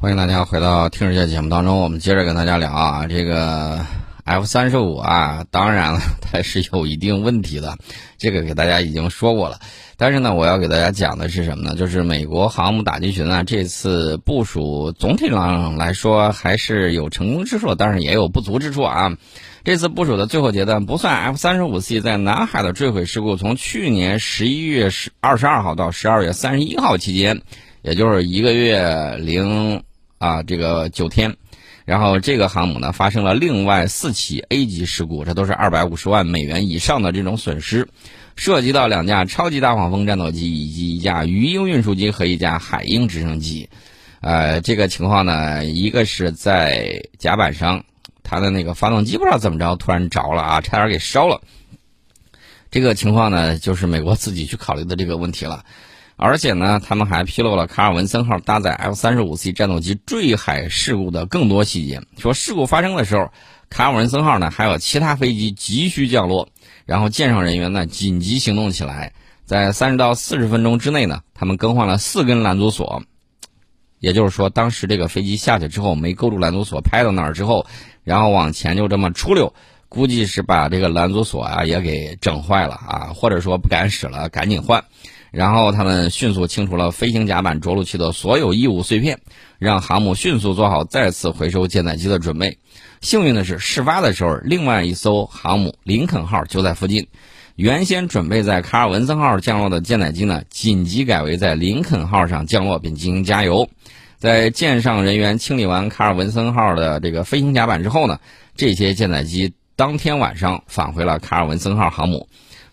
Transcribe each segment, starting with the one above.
欢迎大家回到听世界节目当中，我们接着跟大家聊啊，这个 F 三十五啊，当然了，它是有一定问题的，这个给大家已经说过了。但是呢，我要给大家讲的是什么呢？就是美国航母打击群啊，这次部署总体上来说还是有成功之处，但是也有不足之处啊。这次部署的最后阶段，不算 F 三十五 C 在南海的坠毁事故，从去年十一月十二十二号到十二月三十一号期间，也就是一个月零。啊，这个九天，然后这个航母呢发生了另外四起 A 级事故，这都是二百五十万美元以上的这种损失，涉及到两架超级大黄蜂战斗机以及一架鱼鹰运输机和一架海鹰直升机。呃，这个情况呢，一个是在甲板上，它的那个发动机不知道怎么着突然着了啊，差点给烧了。这个情况呢，就是美国自己去考虑的这个问题了。而且呢，他们还披露了卡尔文森号搭载 F 三十五 C 战斗机坠海事故的更多细节。说事故发生的时候，卡尔文森号呢还有其他飞机急需降落，然后舰上人员呢紧急行动起来，在三十到四十分钟之内呢，他们更换了四根拦阻索。也就是说，当时这个飞机下去之后没勾住拦阻索，拍到那儿之后，然后往前就这么出溜，估计是把这个拦阻索啊也给整坏了啊，或者说不敢使了，赶紧换。然后他们迅速清除了飞行甲板着陆器的所有异物碎片，让航母迅速做好再次回收舰载机的准备。幸运的是，事发的时候，另外一艘航母林肯号就在附近。原先准备在卡尔文森号降落的舰载机呢，紧急改为在林肯号上降落并进行加油。在舰上人员清理完卡尔文森号的这个飞行甲板之后呢，这些舰载机当天晚上返回了卡尔文森号航母。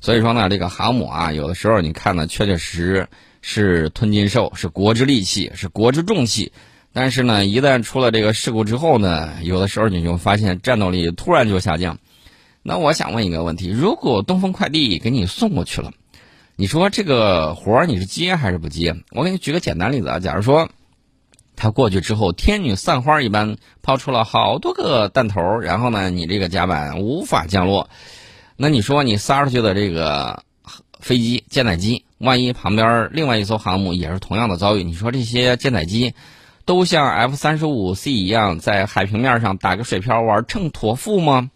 所以说呢，这个航母啊，有的时候你看呢，确确实实是吞金兽，是国之利器，是国之重器。但是呢，一旦出了这个事故之后呢，有的时候你就发现战斗力突然就下降。那我想问一个问题：如果东风快递给你送过去了，你说这个活儿你是接还是不接？我给你举个简单例子啊，假如说他过去之后，天女散花一般抛出了好多个弹头，然后呢，你这个甲板无法降落。那你说你撒出去的这个飞机舰载机，万一旁边另外一艘航母也是同样的遭遇，你说这些舰载机都像 F 三十五 C 一样在海平面上打个水漂玩秤砣富吗？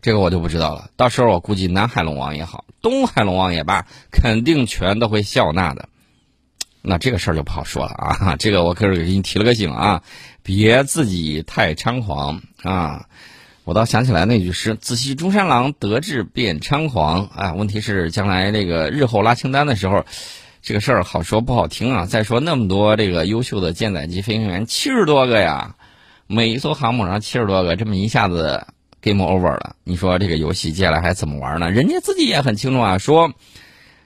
这个我就不知道了。到时候我估计南海龙王也好，东海龙王也罢，肯定全都会笑纳的。那这个事儿就不好说了啊！这个我可是给你提了个醒啊，别自己太猖狂啊！我倒想起来那句诗：“自系中山狼，得志便猖狂。”啊，问题是将来这个日后拉清单的时候，这个事儿好说不好听啊。再说那么多这个优秀的舰载机飞行员，七十多个呀，每一艘航母上七十多个，这么一下子 game over 了。你说这个游戏接下来还怎么玩呢？人家自己也很清楚啊，说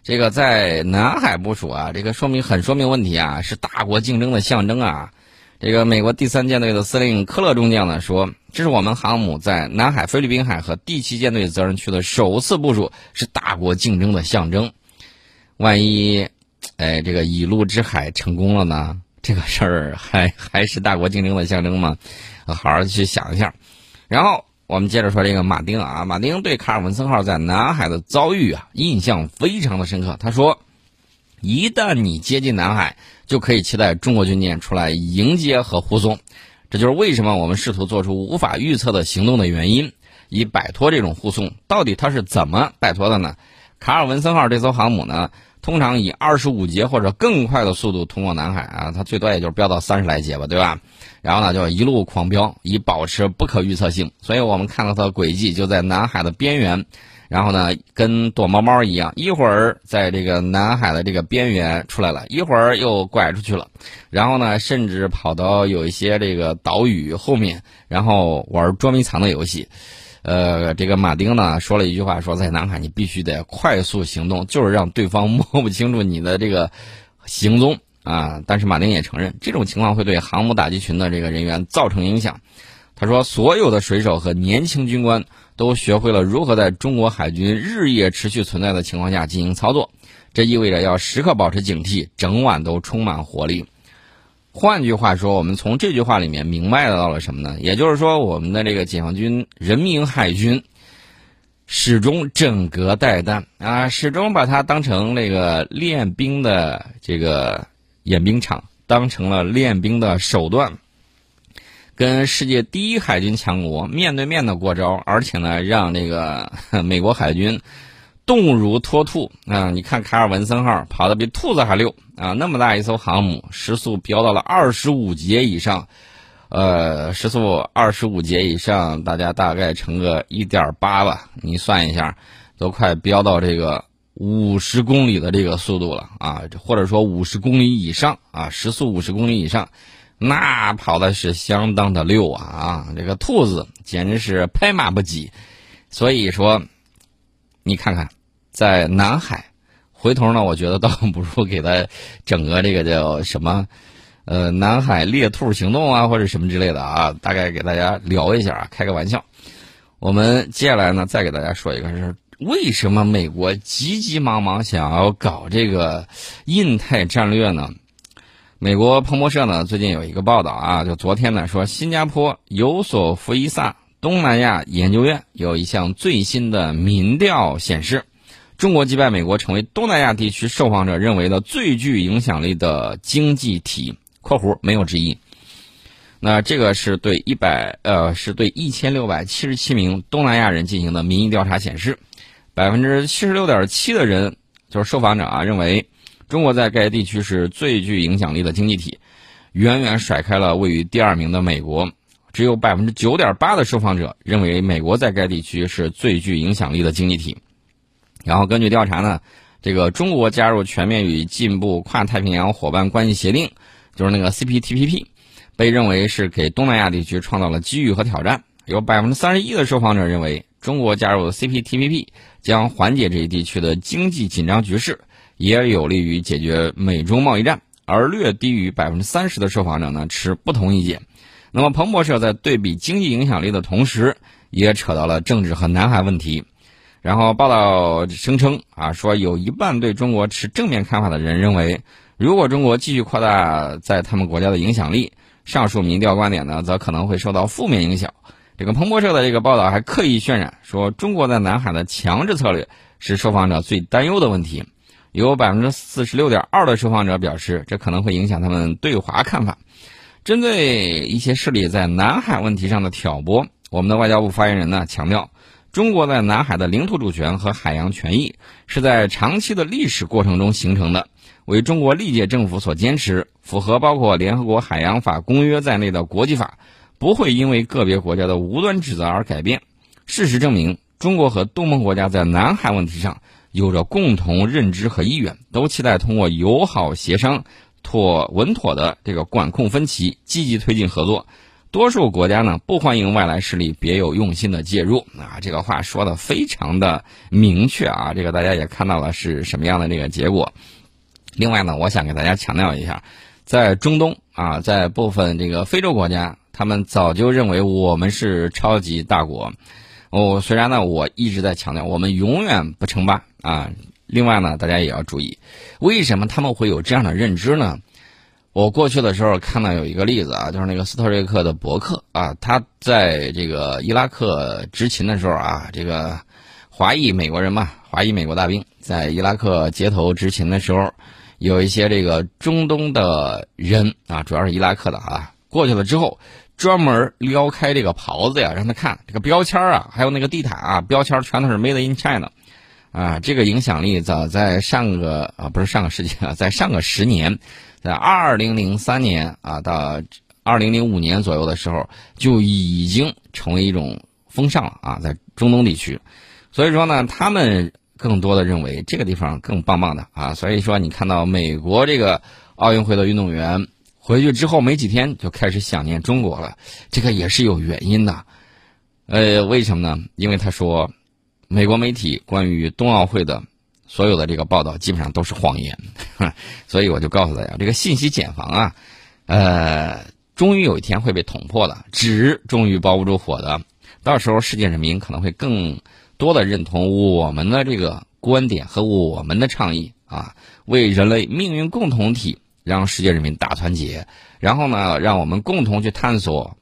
这个在南海部署啊，这个说明很说明问题啊，是大国竞争的象征啊。这个美国第三舰队的司令科勒中将呢说：“这是我们航母在南海、菲律宾海和第七舰队责任区的首次部署，是大国竞争的象征。万一，哎，这个以陆之海成功了呢？这个事儿还还是大国竞争的象征吗？好好去想一下。然后我们接着说这个马丁啊，马丁对卡尔文森号在南海的遭遇啊印象非常的深刻。他说。”一旦你接近南海，就可以期待中国军舰出来迎接和护送。这就是为什么我们试图做出无法预测的行动的原因，以摆脱这种护送。到底它是怎么摆脱的呢？卡尔文森号这艘航母呢，通常以二十五节或者更快的速度通过南海啊，它最多也就飙到三十来节吧，对吧？然后呢，就一路狂飙，以保持不可预测性。所以我们看到它的轨迹就在南海的边缘。然后呢，跟躲猫猫一样，一会儿在这个南海的这个边缘出来了，一会儿又拐出去了，然后呢，甚至跑到有一些这个岛屿后面，然后玩捉迷藏的游戏。呃，这个马丁呢说了一句话，说在南海你必须得快速行动，就是让对方摸不清楚你的这个行踪啊。但是马丁也承认，这种情况会对航母打击群的这个人员造成影响。他说，所有的水手和年轻军官。都学会了如何在中国海军日夜持续存在的情况下进行操作，这意味着要时刻保持警惕，整晚都充满活力。换句话说，我们从这句话里面明白到了什么呢？也就是说，我们的这个解放军人民海军始终整戈待旦啊，始终把它当成那个练兵的这个演兵场，当成了练兵的手段。跟世界第一海军强国面对面的过招，而且呢，让这个 美国海军动如脱兔啊！你看卡尔文森号跑得比兔子还溜啊！那么大一艘航母，时速飙到了二十五节以上，呃，时速二十五节以上，大家大概乘个一点八吧，你算一下，都快飙到这个。五十公里的这个速度了啊，或者说五十公里以上啊，时速五十公里以上，那跑的是相当的溜啊啊！这个兔子简直是拍马不及。所以说，你看看，在南海，回头呢，我觉得倒不如给他整个这个叫什么，呃，南海猎兔行动啊，或者什么之类的啊，大概给大家聊一下啊，开个玩笑。我们接下来呢，再给大家说一个是。为什么美国急急忙忙想要搞这个印太战略呢？美国彭博社呢最近有一个报道啊，就昨天呢说，新加坡尤索福伊萨东南亚研究院有一项最新的民调显示，中国击败美国成为东南亚地区受访者认为的最具影响力的经济体（括弧没有之一）。那这个是对一百呃是对一千六百七十七名东南亚人进行的民意调查显示。百分之七十六点七的人，就是受访者啊，认为中国在该地区是最具影响力的经济体，远远甩开了位于第二名的美国。只有百分之九点八的受访者认为美国在该地区是最具影响力的经济体。然后根据调查呢，这个中国加入全面与进步跨太平洋伙伴关系协定，就是那个 CPTPP，被认为是给东南亚地区创造了机遇和挑战。有百分之三十一的受访者认为中国加入 CPTPP。将缓解这一地区的经济紧张局势，也有利于解决美中贸易战。而略低于百分之三十的受访者呢持不同意见。那么彭博社在对比经济影响力的同时，也扯到了政治和南海问题。然后报道声称啊，说有一半对中国持正面看法的人认为，如果中国继续扩大在他们国家的影响力，上述民调观点呢，则可能会受到负面影响。这个彭博社的这个报道还刻意渲染说，中国在南海的强制策略是受访者最担忧的问题。有百分之四十六点二的受访者表示，这可能会影响他们对华看法。针对一些势力在南海问题上的挑拨，我们的外交部发言人呢强调，中国在南海的领土主权和海洋权益是在长期的历史过程中形成的，为中国历届政府所坚持，符合包括联合国海洋法公约在内的国际法。不会因为个别国家的无端指责而改变。事实证明，中国和东盟国家在南海问题上有着共同认知和意愿，都期待通过友好协商、妥稳妥的这个管控分歧，积极推进合作。多数国家呢不欢迎外来势力别有用心的介入。啊，这个话说的非常的明确啊，这个大家也看到了是什么样的这个结果。另外呢，我想给大家强调一下，在中东啊，在部分这个非洲国家。他们早就认为我们是超级大国，哦，虽然呢，我一直在强调我们永远不称霸啊。另外呢，大家也要注意，为什么他们会有这样的认知呢？我过去的时候看到有一个例子啊，就是那个斯特瑞克的伯克啊，他在这个伊拉克执勤的时候啊，这个华裔美国人嘛，华裔美国大兵在伊拉克街头执勤的时候，有一些这个中东的人啊，主要是伊拉克的啊，过去了之后。专门撩开这个袍子呀，让他看这个标签啊，还有那个地毯啊，标签全都是 Made in China，啊，这个影响力早在上个啊不是上个世纪啊，在上个十年，在二零零三年啊到二零零五年左右的时候，就已经成为一种风尚了啊，在中东地区，所以说呢，他们更多的认为这个地方更棒棒的啊，所以说你看到美国这个奥运会的运动员。回去之后没几天就开始想念中国了，这个也是有原因的，呃，为什么呢？因为他说，美国媒体关于冬奥会的所有的这个报道基本上都是谎言，所以我就告诉大家，这个信息茧房啊，呃，终于有一天会被捅破的，纸终于包不住火的，到时候世界人民可能会更多的认同我们的这个观点和我们的倡议啊，为人类命运共同体。让世界人民大团结，然后呢，让我们共同去探索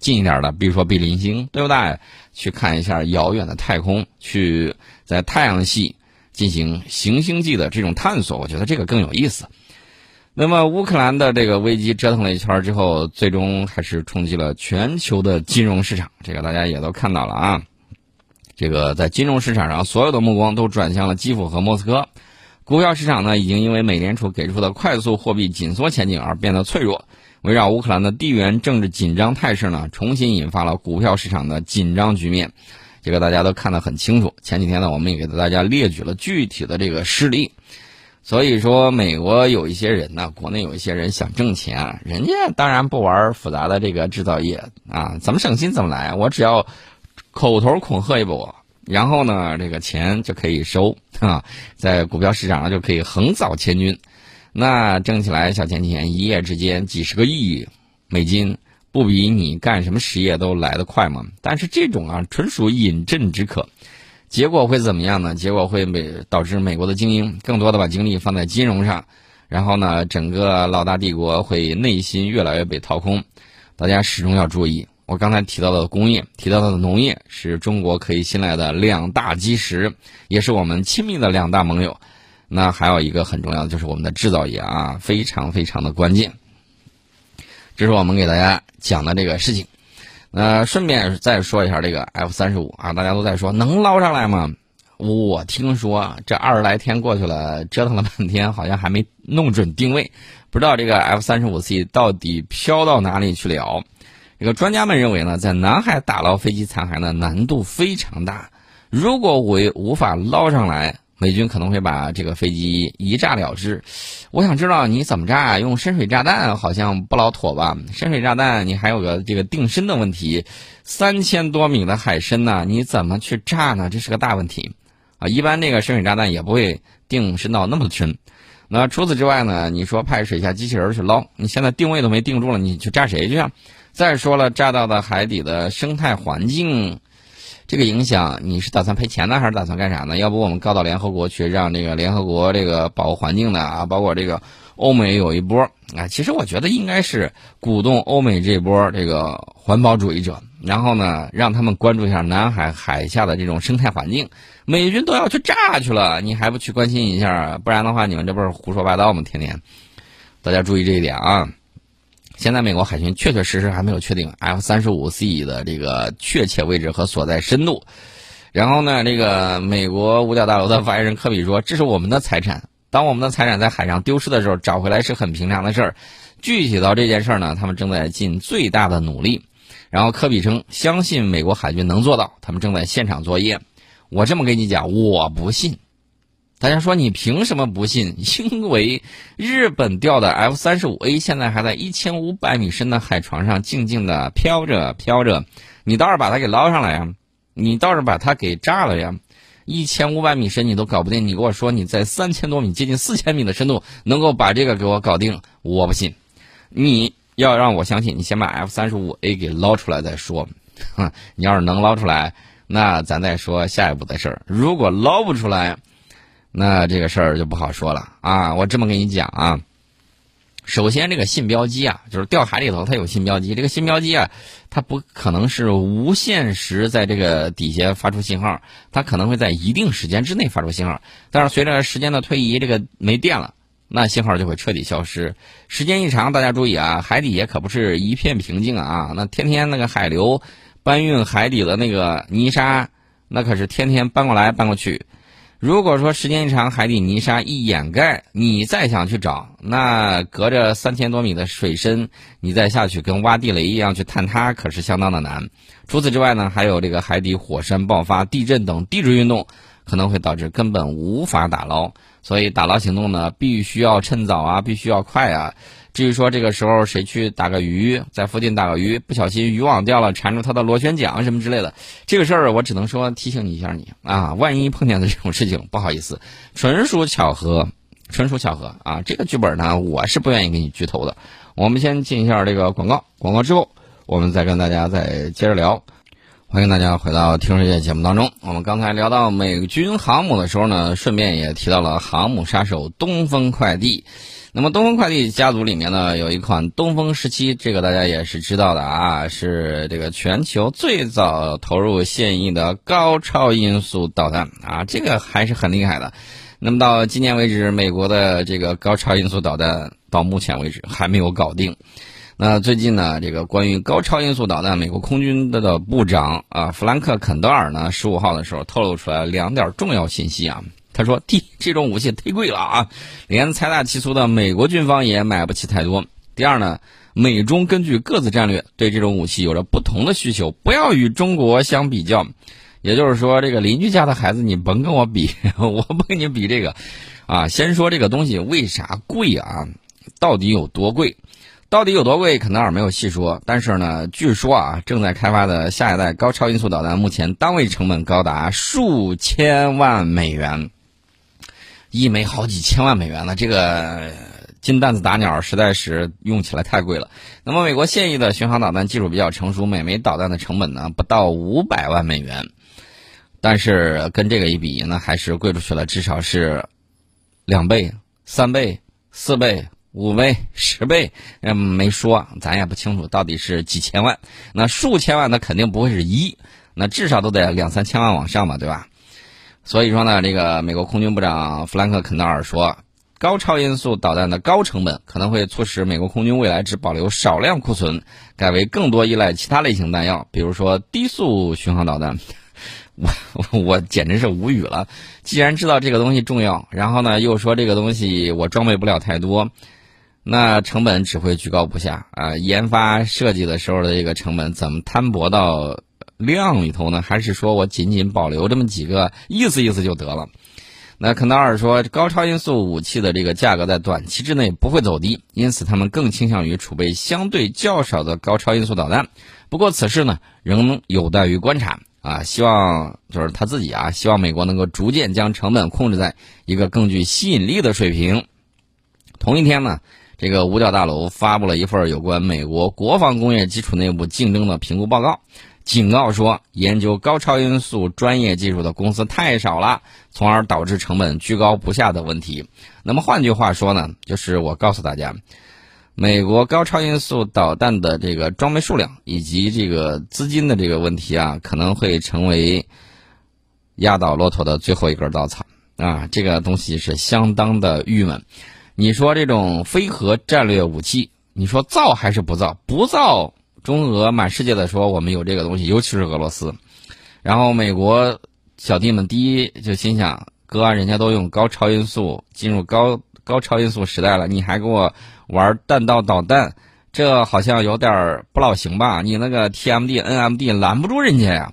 近一点的，比如说比邻星，对不对？去看一下遥远的太空，去在太阳系进行行星际的这种探索，我觉得这个更有意思。那么乌克兰的这个危机折腾了一圈之后，最终还是冲击了全球的金融市场。这个大家也都看到了啊。这个在金融市场上，所有的目光都转向了基辅和莫斯科。股票市场呢，已经因为美联储给出的快速货币紧缩前景而变得脆弱。围绕乌克兰的地缘政治紧张态势呢，重新引发了股票市场的紧张局面。这个大家都看得很清楚。前几天呢，我们也给大家列举了具体的这个事例。所以说，美国有一些人呢，国内有一些人想挣钱，人家当然不玩复杂的这个制造业啊，怎么省心怎么来，我只要口头恐吓一波，然后呢，这个钱就可以收 啊，在股票市场上就可以横扫千军，那挣起来小钱钱，一夜之间几十个亿美金，不比你干什么实业都来得快吗？但是这种啊，纯属饮鸩止渴。结果会怎么样呢？结果会美导致美国的精英更多的把精力放在金融上，然后呢，整个老大帝国会内心越来越被掏空。大家始终要注意，我刚才提到的工业，提到的农业是中国可以信赖的两大基石，也是我们亲密的两大盟友。那还有一个很重要的就是我们的制造业啊，非常非常的关键。这是我们给大家讲的这个事情。呃，顺便再说一下这个 F 三十五啊，大家都在说能捞上来吗？我听说这二十来天过去了，折腾了半天，好像还没弄准定位，不知道这个 F 三十五 C 到底飘到哪里去了。这个专家们认为呢，在南海打捞飞机残骸呢，难度非常大，如果我无法捞上来。美军可能会把这个飞机一炸了之，我想知道你怎么炸？用深水炸弹好像不老妥吧？深水炸弹你还有个这个定深的问题，三千多米的海深呢，你怎么去炸呢？这是个大问题啊！一般那个深水炸弹也不会定深到那么深。那除此之外呢？你说派水下机器人去捞，你现在定位都没定住了，你去炸谁去啊？再说了，炸到的海底的生态环境。这个影响，你是打算赔钱呢，还是打算干啥呢？要不我们告到联合国去，让这个联合国这个保护环境的啊，包括这个欧美有一波啊。其实我觉得应该是鼓动欧美这波这个环保主义者，然后呢，让他们关注一下南海海下的这种生态环境。美军都要去炸去了，你还不去关心一下？不然的话，你们这不是胡说八道吗？天天，大家注意这一点啊。现在美国海军确确实实还没有确定 F 三十五 C 的这个确切位置和所在深度。然后呢，这个美国五角大楼的发言人科比说：“这是我们的财产，当我们的财产在海上丢失的时候，找回来是很平常的事儿。具体到这件事儿呢，他们正在尽最大的努力。”然后科比称：“相信美国海军能做到，他们正在现场作业。”我这么跟你讲，我不信。大家说你凭什么不信？因为日本钓的 F 三十五 A 现在还在一千五百米深的海床上静静的飘着飘着，你倒是把它给捞上来呀！你倒是把它给炸了呀！一千五百米深你都搞不定，你给我说你在三千多米接近四千米的深度能够把这个给我搞定，我不信。你要让我相信，你先把 F 三十五 A 给捞出来再说。哼，你要是能捞出来，那咱再说下一步的事儿。如果捞不出来，那这个事儿就不好说了啊！我这么跟你讲啊，首先这个信标机啊，就是掉海里头它有信标机，这个信标机啊，它不可能是无限时在这个底下发出信号，它可能会在一定时间之内发出信号，但是随着时间的推移，这个没电了，那信号就会彻底消失。时间一长，大家注意啊，海底也可不是一片平静啊，那天天那个海流搬运海底的那个泥沙，那可是天天搬过来搬过去。如果说时间一长，海底泥沙一掩盖，你再想去找，那隔着三千多米的水深，你再下去跟挖地雷一样去探它，可是相当的难。除此之外呢，还有这个海底火山爆发、地震等地质运动，可能会导致根本无法打捞。所以打捞行动呢，必须要趁早啊，必须要快啊。至于说这个时候谁去打个鱼，在附近打个鱼，不小心渔网掉了，缠住它的螺旋桨什么之类的，这个事儿我只能说提醒你一下你啊，万一碰见的这种事情，不好意思，纯属巧合，纯属巧合啊。这个剧本呢，我是不愿意给你剧透的。我们先进一下这个广告，广告之后我们再跟大家再接着聊。欢迎大家回到《听世界》节目当中。我们刚才聊到美军航母的时候呢，顺便也提到了航母杀手东风快递。那么东风快递家族里面呢，有一款东风十七，这个大家也是知道的啊，是这个全球最早投入现役的高超音速导弹啊，这个还是很厉害的。那么到今年为止，美国的这个高超音速导弹到目前为止还没有搞定。那最近呢，这个关于高超音速导弹，美国空军的的部长啊，弗兰克·肯德尔呢，十五号的时候透露出来两点重要信息啊。他说：第，这种武器忒贵了啊，连财大气粗的美国军方也买不起太多。第二呢，美中根据各自战略对这种武器有着不同的需求，不要与中国相比较。也就是说，这个邻居家的孩子，你甭跟我比，我不跟你比这个，啊，先说这个东西为啥贵啊？到底有多贵？到底有多贵？肯德尔没有细说。但是呢，据说啊，正在开发的下一代高超音速导弹，目前单位成本高达数千万美元，一枚好几千万美元呢，这个金蛋子打鸟，实在是用起来太贵了。那么，美国现役的巡航导弹技术比较成熟，每枚导弹的成本呢不到五百万美元。但是跟这个一比，那还是贵出去了，至少是两倍、三倍、四倍、五倍、十倍，嗯，没说，咱也不清楚到底是几千万。那数千万，那肯定不会是一，那至少都得两三千万往上嘛，对吧？所以说呢，这个美国空军部长弗兰克·肯德尔说，高超音速导弹的高成本可能会促使美国空军未来只保留少量库存，改为更多依赖其他类型弹药，比如说低速巡航导弹。我我简直是无语了！既然知道这个东西重要，然后呢又说这个东西我装备不了太多，那成本只会居高不下啊！研发设计的时候的这个成本怎么摊薄到量里头呢？还是说我仅仅保留这么几个，意思意思就得了？那肯德尔说，高超音速武器的这个价格在短期之内不会走低，因此他们更倾向于储备相对较少的高超音速导弹。不过此事呢，仍有待于观察。啊，希望就是他自己啊，希望美国能够逐渐将成本控制在一个更具吸引力的水平。同一天呢，这个五角大楼发布了一份有关美国国防工业基础内部竞争的评估报告，警告说，研究高超音速专业技术的公司太少了，从而导致成本居高不下的问题。那么换句话说呢，就是我告诉大家。美国高超音速导弹的这个装备数量以及这个资金的这个问题啊，可能会成为压倒骆驼的最后一根稻草啊！这个东西是相当的郁闷。你说这种非核战略武器，你说造还是不造？不造，中俄满世界的说我们有这个东西，尤其是俄罗斯。然后美国小弟们第一就心想：哥，人家都用高超音速进入高高超音速时代了，你还给我？玩弹道导弹，这好像有点不老行吧？你那个 TMD、NMD 拦不住人家呀。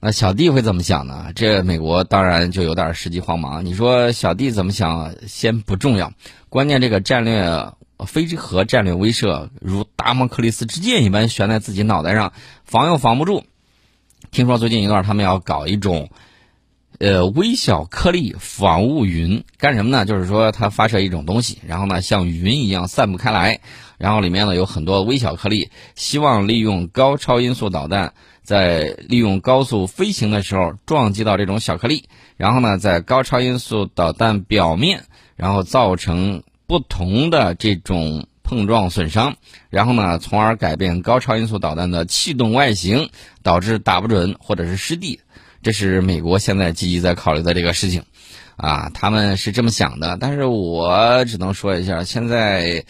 那小弟会怎么想呢？这美国当然就有点时机慌忙。你说小弟怎么想？先不重要，关键这个战略飞机核战略威慑如达摩克利斯之剑一般悬在自己脑袋上，防又防不住。听说最近一段他们要搞一种。呃，微小颗粒防雾云干什么呢？就是说它发射一种东西，然后呢像云一样散不开来，然后里面呢有很多微小颗粒，希望利用高超音速导弹在利用高速飞行的时候撞击到这种小颗粒，然后呢在高超音速导弹表面，然后造成不同的这种碰撞损伤，然后呢从而改变高超音速导弹的气动外形，导致打不准或者是失地。这是美国现在积极在考虑的这个事情，啊，他们是这么想的。但是我只能说一下，现在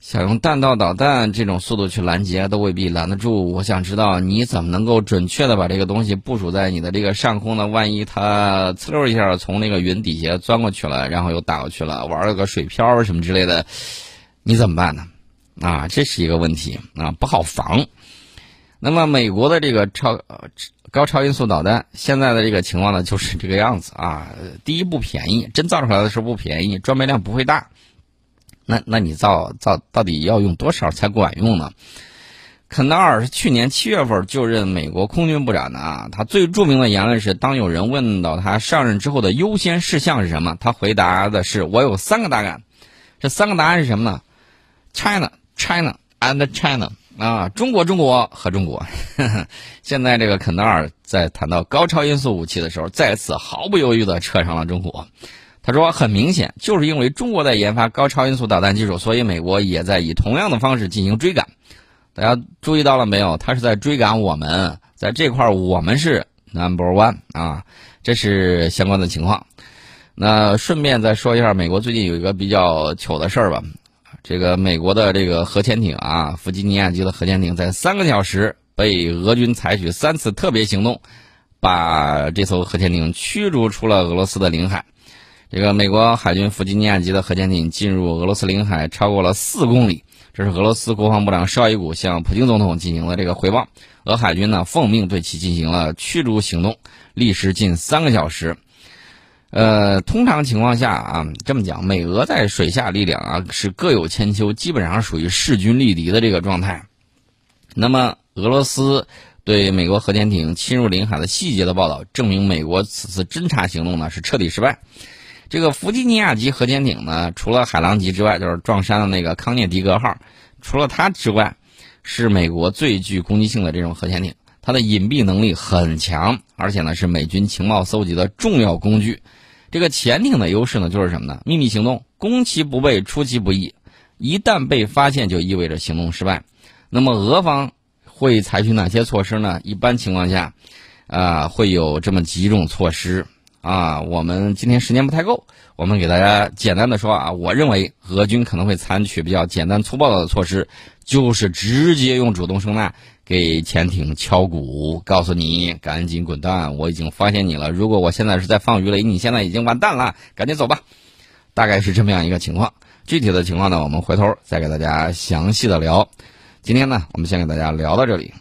想用弹道导弹这种速度去拦截，都未必拦得住。我想知道你怎么能够准确的把这个东西部署在你的这个上空呢？万一它呲溜一下从那个云底下钻过去了，然后又打过去了，玩了个水漂什么之类的，你怎么办呢？啊，这是一个问题啊，不好防。那么美国的这个超。高超音速导弹现在的这个情况呢，就是这个样子啊。第一不便宜，真造出来的时候不便宜，装备量不会大。那那你造造到底要用多少才管用呢？肯德尔是去年七月份就任美国空军部长的啊。他最著名的言论是，当有人问到他上任之后的优先事项是什么，他回答的是：“我有三个答案。”这三个答案是什么呢？China, China and China。啊，中国，中国和中国。现在这个肯德尔在谈到高超音速武器的时候，再次毫不犹豫地扯上了中国。他说：“很明显，就是因为中国在研发高超音速导弹技术，所以美国也在以同样的方式进行追赶。大家注意到了没有？他是在追赶我们，在这块我们是 number one 啊，这是相关的情况。那顺便再说一下，美国最近有一个比较糗的事儿吧。这个美国的这个核潜艇啊，弗吉尼亚级的核潜艇，在三个小时被俄军采取三次特别行动，把这艘核潜艇驱逐出了俄罗斯的领海。这个美国海军弗吉尼亚级的核潜艇进入俄罗斯领海超过了四公里，这是俄罗斯国防部长绍伊古向普京总统进行了这个汇报。俄海军呢奉命对其进行了驱逐行动，历时近三个小时。呃，通常情况下啊，这么讲，美俄在水下力量啊是各有千秋，基本上属于势均力敌的这个状态。那么，俄罗斯对美国核潜艇侵入领海的细节的报道，证明美国此次侦察行动呢是彻底失败。这个弗吉尼亚级核潜艇呢，除了海狼级之外，就是撞山的那个康涅狄格号，除了它之外，是美国最具攻击性的这种核潜艇。它的隐蔽能力很强，而且呢是美军情报搜集的重要工具。这个潜艇的优势呢，就是什么呢？秘密行动，攻其不备，出其不意。一旦被发现，就意味着行动失败。那么俄方会采取哪些措施呢？一般情况下，啊，会有这么几种措施。啊，我们今天时间不太够，我们给大家简单的说啊，我认为俄军可能会采取比较简单粗暴的措施，就是直接用主动声呐给潜艇敲鼓，告诉你赶紧滚蛋，我已经发现你了。如果我现在是在放鱼雷，你现在已经完蛋了，赶紧走吧。大概是这么样一个情况，具体的情况呢，我们回头再给大家详细的聊。今天呢，我们先给大家聊到这里。